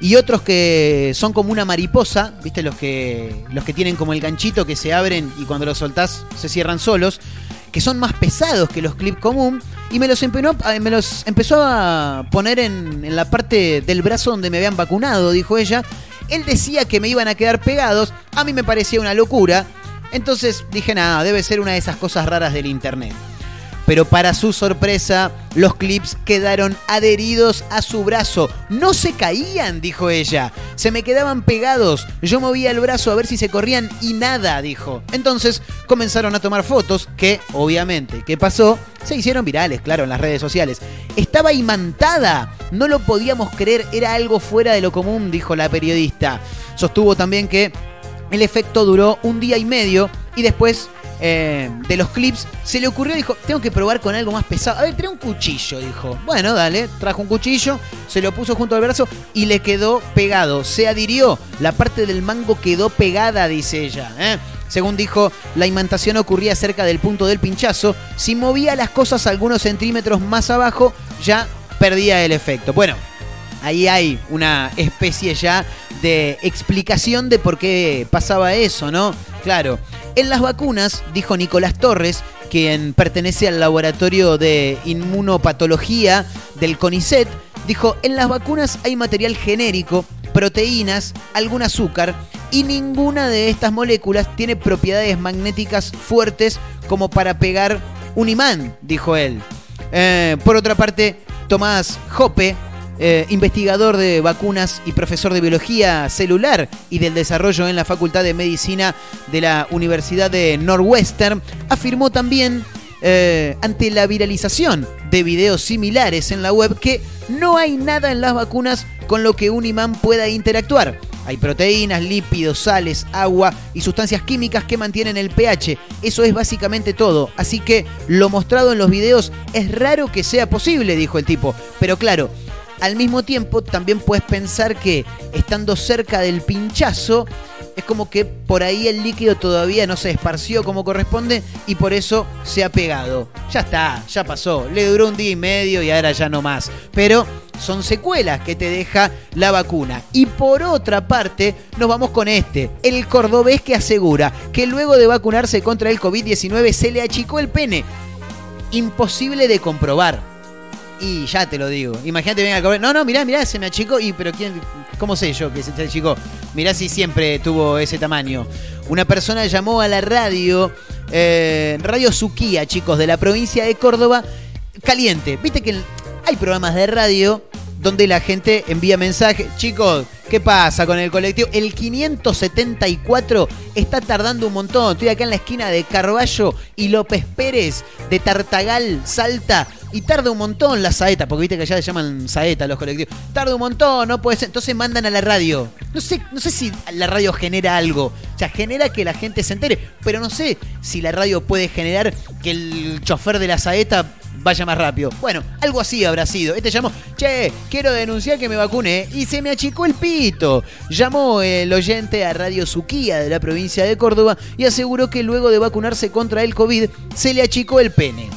y otros que son como una mariposa, ¿viste? Los que, los que tienen como el ganchito que se abren y cuando los soltás se cierran solos, que son más pesados que los clips común y me los, empezó a poner en, en la parte del brazo donde me habían vacunado, dijo ella. Él decía que me iban a quedar pegados, a mí me parecía una locura, entonces dije, nada, debe ser una de esas cosas raras del internet. Pero para su sorpresa, los clips quedaron adheridos a su brazo. No se caían, dijo ella. Se me quedaban pegados. Yo movía el brazo a ver si se corrían y nada, dijo. Entonces comenzaron a tomar fotos que, obviamente, ¿qué pasó? Se hicieron virales, claro, en las redes sociales. Estaba imantada. No lo podíamos creer, era algo fuera de lo común, dijo la periodista. Sostuvo también que el efecto duró un día y medio y después eh, de los clips se le ocurrió, dijo, tengo que probar con algo más pesado. A ver, trae un cuchillo, dijo. Bueno, dale, trajo un cuchillo, se lo puso junto al brazo y le quedó pegado. Se adhirió, la parte del mango quedó pegada, dice ella. ¿eh? Según dijo, la imantación ocurría cerca del punto del pinchazo. Si movía las cosas algunos centímetros más abajo, ya perdía el efecto. Bueno, ahí hay una especie ya de explicación de por qué pasaba eso, ¿no? Claro, en las vacunas, dijo Nicolás Torres, quien pertenece al laboratorio de inmunopatología del CONICET, dijo, en las vacunas hay material genérico, proteínas, algún azúcar y ninguna de estas moléculas tiene propiedades magnéticas fuertes como para pegar un imán, dijo él. Eh, por otra parte, Tomás Jope, eh, investigador de vacunas y profesor de biología celular y del desarrollo en la Facultad de Medicina de la Universidad de Northwestern, afirmó también eh, ante la viralización de videos similares en la web que no hay nada en las vacunas con lo que un imán pueda interactuar. Hay proteínas, lípidos, sales, agua y sustancias químicas que mantienen el pH. Eso es básicamente todo. Así que lo mostrado en los videos es raro que sea posible, dijo el tipo. Pero claro, al mismo tiempo también puedes pensar que estando cerca del pinchazo es como que por ahí el líquido todavía no se esparció como corresponde y por eso se ha pegado. Ya está, ya pasó. Le duró un día y medio y ahora ya no más. Pero son secuelas que te deja la vacuna. Y por otra parte, nos vamos con este, el cordobés que asegura que luego de vacunarse contra el COVID-19 se le achicó el pene. Imposible de comprobar. Y ya te lo digo. Imagínate, venga a comer. No, no, mirá, mirá, se me achicó. Y, pero ¿quién, ¿cómo sé yo que se achicó? Mirá si siempre tuvo ese tamaño. Una persona llamó a la radio, eh, Radio Suquía, chicos, de la provincia de Córdoba, caliente. Viste que hay programas de radio donde la gente envía mensajes. Chicos, ¿qué pasa con el colectivo? El 574 está tardando un montón. Estoy acá en la esquina de Carballo y López Pérez de Tartagal, Salta. y tarda un montón la saeta, porque viste que allá le llaman saeta los colectivos. Tarda un montón, no puede ser. Entonces mandan a la radio. No sé, no sé si la radio genera algo. O sea, genera que la gente se entere, pero no sé si la radio puede generar que el chofer de la saeta vaya más rápido. Bueno, algo así habrá sido. Este llamó, che, quiero denunciar que me vacuné y se me achicó el Llamó el oyente a Radio Suquía de la provincia de Córdoba y aseguró que luego de vacunarse contra el COVID se le achicó el pene.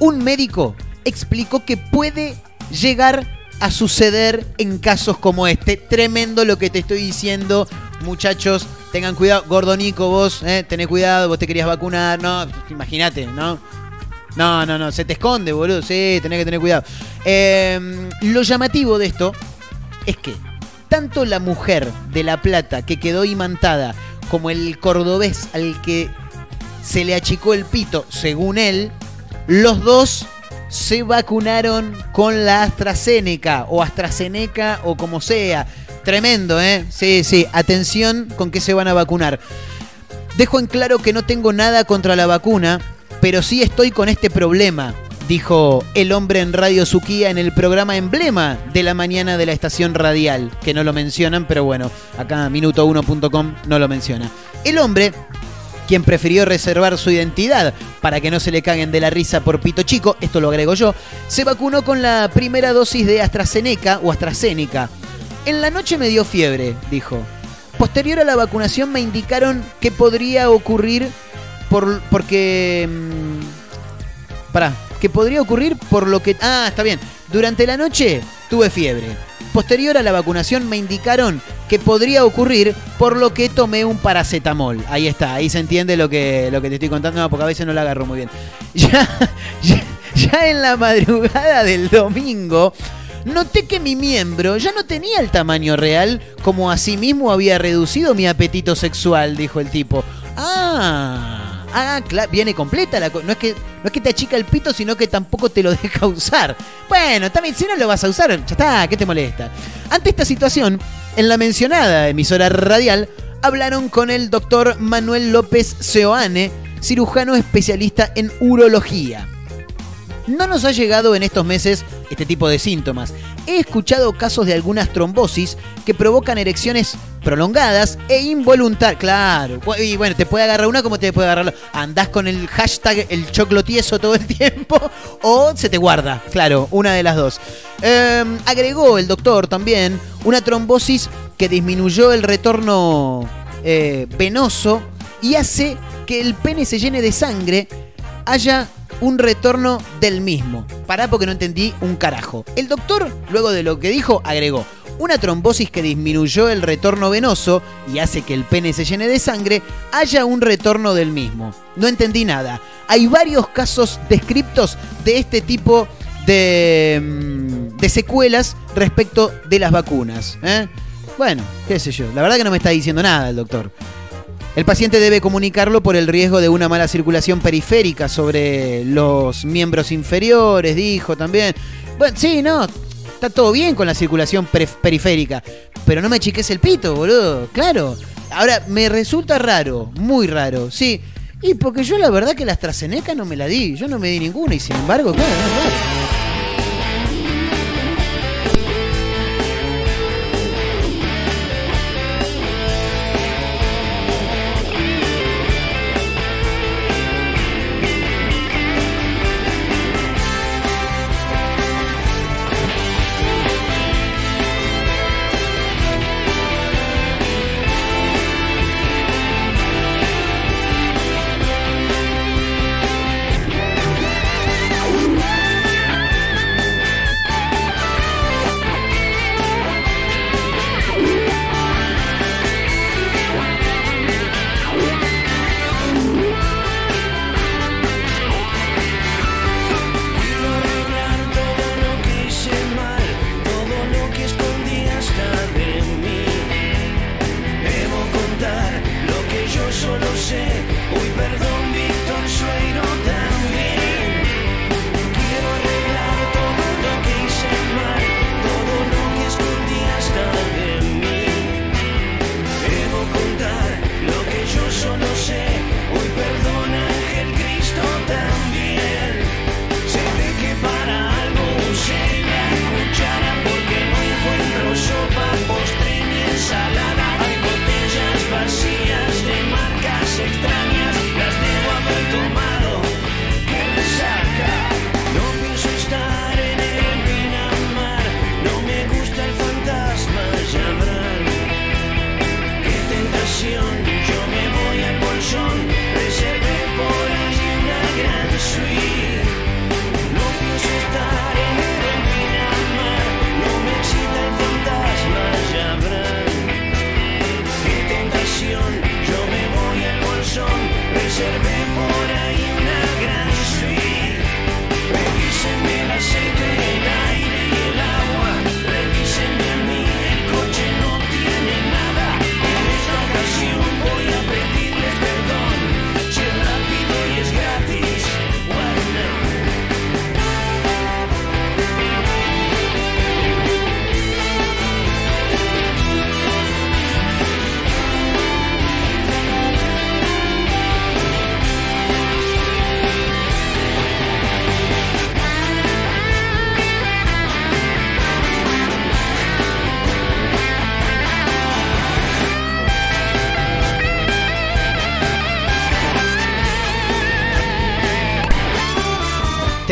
Un médico explicó que puede llegar a suceder en casos como este. Tremendo lo que te estoy diciendo, muchachos. Tengan cuidado, Gordonico, vos, eh, tenés cuidado, vos te querías vacunar, no, imagínate, ¿no? No, no, no, se te esconde, boludo. Sí, tenés que tener cuidado. Em, lo llamativo de esto es que tanto la mujer de La Plata que quedó imantada como el cordobés al que se le achicó el pito, según él, los dos se vacunaron con la AstraZeneca o AstraZeneca o como sea. Tremendo, ¿eh? Sí, sí, atención con qué se van a vacunar. Dejo en claro que no tengo nada contra la vacuna, pero sí estoy con este problema, dijo el hombre en Radio Suquía en el programa emblema de la mañana de la estación radial, que no lo mencionan, pero bueno, acá minuto1.com no lo menciona. El hombre quien prefirió reservar su identidad para que no se le caguen de la risa por pito chico, esto lo agrego yo, se vacunó con la primera dosis de AstraZeneca o AstraZeneca. En la noche me dio fiebre, dijo. Posterior a la vacunación me indicaron que podría ocurrir por, porque... mm, pará, que podría ocurrir por lo que... Ah, está bien. Durante la noche tuve fiebre. Posterior a la vacunación me indicaron que podría ocurrir por lo que tomé un paracetamol. Ahí está, ahí se entiende lo que, lo que te estoy contando, porque a veces no lo agarro muy bien. Ya, ya, ya en la madrugada del domingo noté que mi miembro ya no tenía el tamaño real, como asimismo había reducido mi apetito sexual, dijo el tipo. Ah, ah, viene completa la no es que no es que te achica el pito, sino que tampoco te lo deja usar. Bueno, también si no lo vas a usar, ya está, ¿qué te molesta? Ante esta situación, en la mencionada emisora radial hablaron con el doctor Manuel López Seoane, cirujano especialista en urología. No nos ha llegado en estos meses este tipo de síntomas. He escuchado casos de algunas trombosis que provocan erecciones prolongadas e involuntarias. Claro, y bueno, te puede agarrar una como te puede agarrar la- Andás con el hashtag el choclo tieso todo el tiempo o se te guarda. Claro, una de las dos. Eh, agregó el doctor también una trombosis que disminuyó el retorno eh, venoso y hace que el pene se llene de sangre haya un retorno del mismo. Pará porque no entendí un carajo. El doctor, luego de lo que dijo, agregó una trombosis que disminuyó el retorno venoso y hace que el pene se llene de sangre, haya un retorno del mismo. No entendí nada. Hay varios casos descriptos de este tipo de, mm, de secuelas respecto de las vacunas. ¿eh? Bueno, qué sé yo. La verdad que no me está diciendo nada el doctor. El paciente debe comunicarlo por el riesgo de una mala circulación periférica sobre los miembros inferiores, dijo también. Bueno, sí, no, está todo bien con la circulación per- periférica, pero no me chiques el pito, boludo, claro. Ahora, me resulta raro, muy raro, sí. Y porque yo la verdad que la AstraZeneca no me la di, yo no me di ninguna y sin embargo, claro, es raro.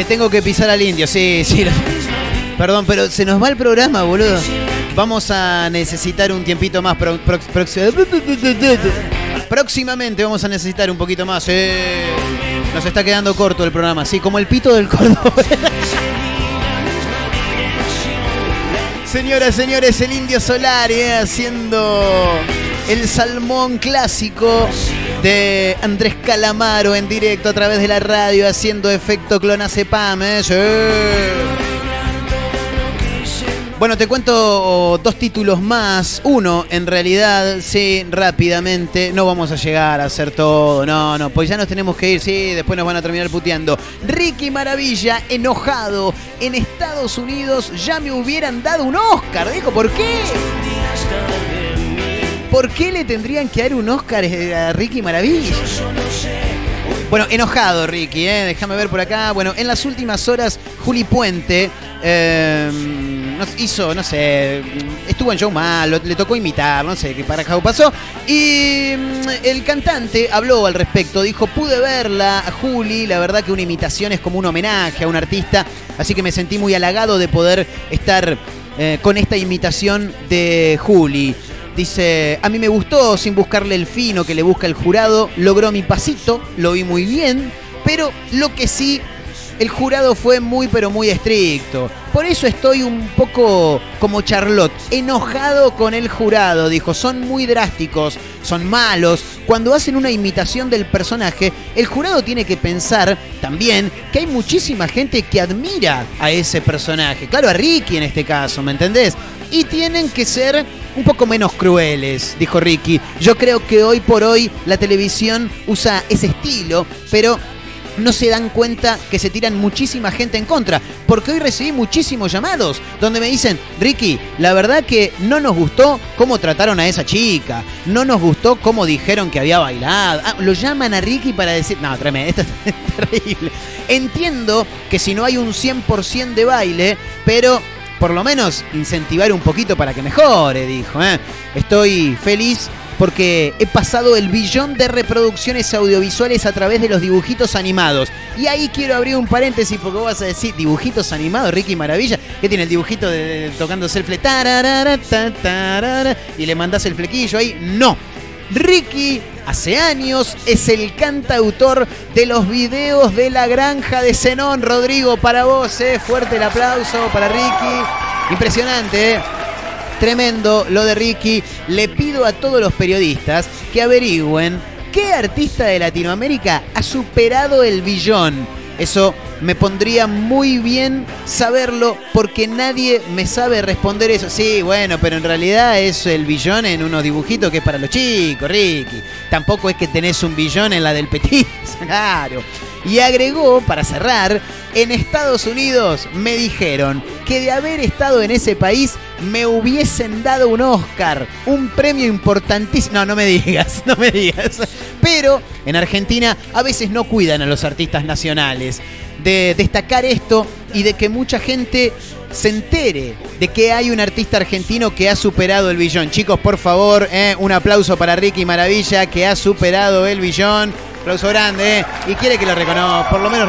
Tengo que pisar al indio, sí, sí. Perdón, pero se nos va el programa, boludo. Vamos a necesitar un tiempito más. pro- próximamente vamos a necesitar un poquito más. eh. Nos está quedando corto el programa, sí, como el pito del Córdoba. Señoras, señores, el Indio Solar eh, haciendo el salmón clásico de Andrés Calamaro en directo a través de la radio haciendo efecto clonacepam. Eh, sí. Bueno, te cuento dos títulos más. Uno, en realidad, sí, rápidamente. No vamos a llegar a hacer todo. No, no, pues ya nos tenemos que ir. Sí, después nos van a terminar puteando. Ricky Maravilla, enojado. En Estados Unidos ya me hubieran dado un Oscar. Dijo, ¿por qué? ¿Por qué le tendrían que dar un Oscar a Ricky Maravilla? Bueno, enojado Ricky, ¿eh? déjame ver por acá. Bueno, en las últimas horas, Juli Puente eh, hizo, no sé, estuvo en show mal, le tocó imitar, no sé qué para acá pasó. Y mm, el cantante habló al respecto, dijo, pude verla Juli, la verdad que una imitación es como un homenaje a un artista, así que me sentí muy halagado de poder estar eh, con esta imitación de Juli. Dice, a mí me gustó sin buscarle el fino que le busca el jurado, logró mi pasito, lo vi muy bien, pero lo que sí, el jurado fue muy pero muy estricto. Por eso estoy un poco como Charlotte, enojado con el jurado, dijo, son muy drásticos, son malos. Cuando hacen una imitación del personaje, el jurado tiene que pensar también que hay muchísima gente que admira a ese personaje. Claro, a Ricky en este caso, ¿me entendés? Y tienen que ser un poco menos crueles, dijo Ricky. Yo creo que hoy por hoy la televisión usa ese estilo, pero no se dan cuenta que se tiran muchísima gente en contra. Porque hoy recibí muchísimos llamados donde me dicen, Ricky, la verdad que no nos gustó cómo trataron a esa chica. No nos gustó cómo dijeron que había bailado. Ah, lo llaman a Ricky para decir, no, tremendo, esto es terrible. Entiendo que si no hay un 100% de baile, pero por lo menos incentivar un poquito para que mejore, dijo. ¿eh? Estoy feliz porque he pasado el billón de reproducciones audiovisuales a través de los dibujitos animados. Y ahí quiero abrir un paréntesis porque vos vas a decir dibujitos animados, Ricky Maravilla. ¿Qué tiene el dibujito de, de- tocándose el fle? y le mandás el flequillo ahí? No. Ricky hace años es el cantautor de los videos de la granja de Zenón. Rodrigo, para vos, eh. fuerte el aplauso para Ricky. Impresionante, eh. Tremendo lo de Ricky. Le pido a todos los periodistas que averigüen qué artista de Latinoamérica ha superado el billón. Eso me pondría muy bien saberlo porque nadie me sabe responder eso. Sí, bueno, pero en realidad es el billón en unos dibujitos que es para los chicos, Ricky. Tampoco es que tenés un billón en la del Petit, claro. Y agregó, para cerrar, en Estados Unidos me dijeron que de haber estado en ese país me hubiesen dado un Oscar, un premio importantísimo. No, no me digas, no me digas. Pero en Argentina a veces no cuidan a los artistas nacionales. De destacar esto y de que mucha gente se entere de que hay un artista argentino que ha superado el billón. Chicos, por favor, eh, un aplauso para Ricky Maravilla que ha superado el billón. Aplauso grande, ¿eh? Y quiere que lo reconozca, por lo menos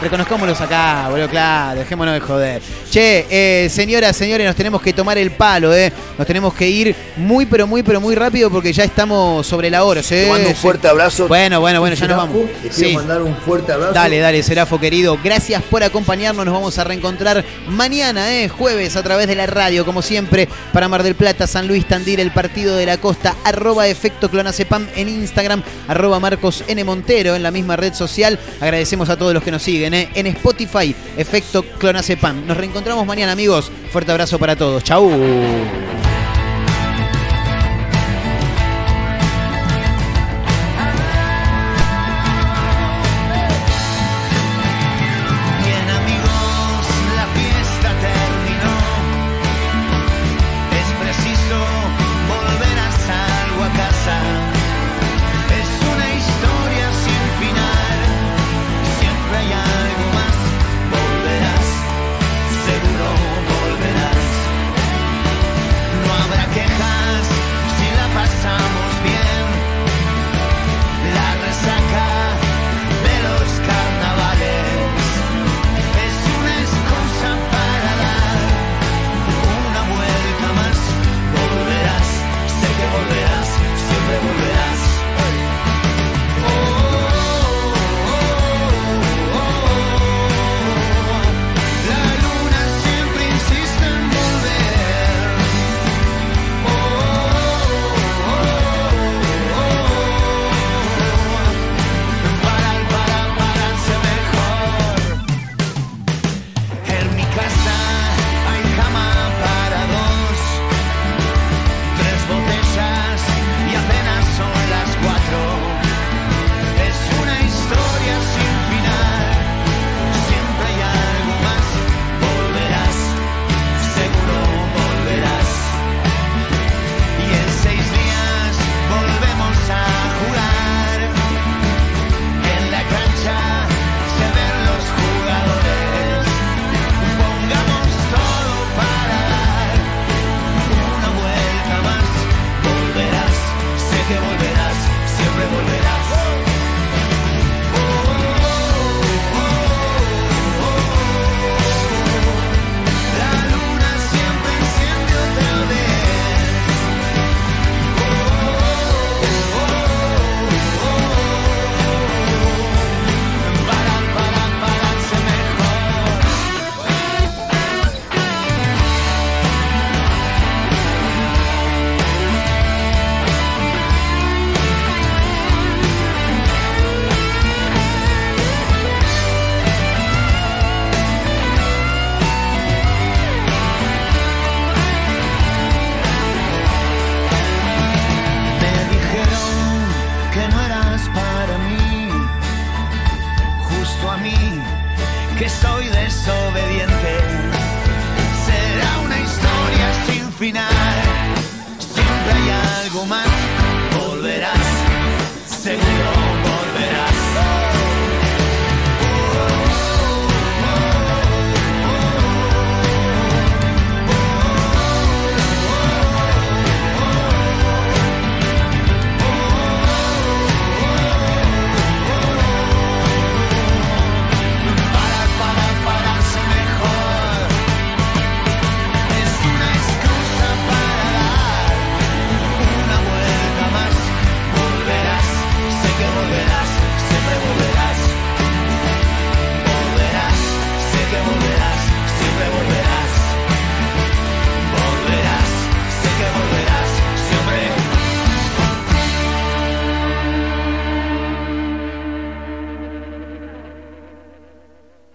reconozcámoslos acá, boludo, claro, dejémonos de joder. Che, eh, señoras, señores, nos tenemos que tomar el palo, ¿eh? Nos tenemos que ir muy, pero muy, pero muy rápido porque ya estamos sobre la hora, ¿sí? Te mando un fuerte abrazo. Bueno, bueno, bueno, ya nos vamos. Te quiero Sí. mandar un fuerte abrazo. Dale, dale, Serafo querido. Gracias por acompañarnos. Nos vamos a reencontrar mañana, eh, jueves, a través de la radio, como siempre, para Mar del Plata, San Luis, Tandil, el Partido de la Costa, arroba efecto clonacepam en Instagram, arroba Marcos N. Montero en la misma red social. Agradecemos a todos los que nos siguen, eh, en Spotify, efecto clonacepam. Nos reencontramos mañana, amigos. Fuerte abrazo para todos. Chau.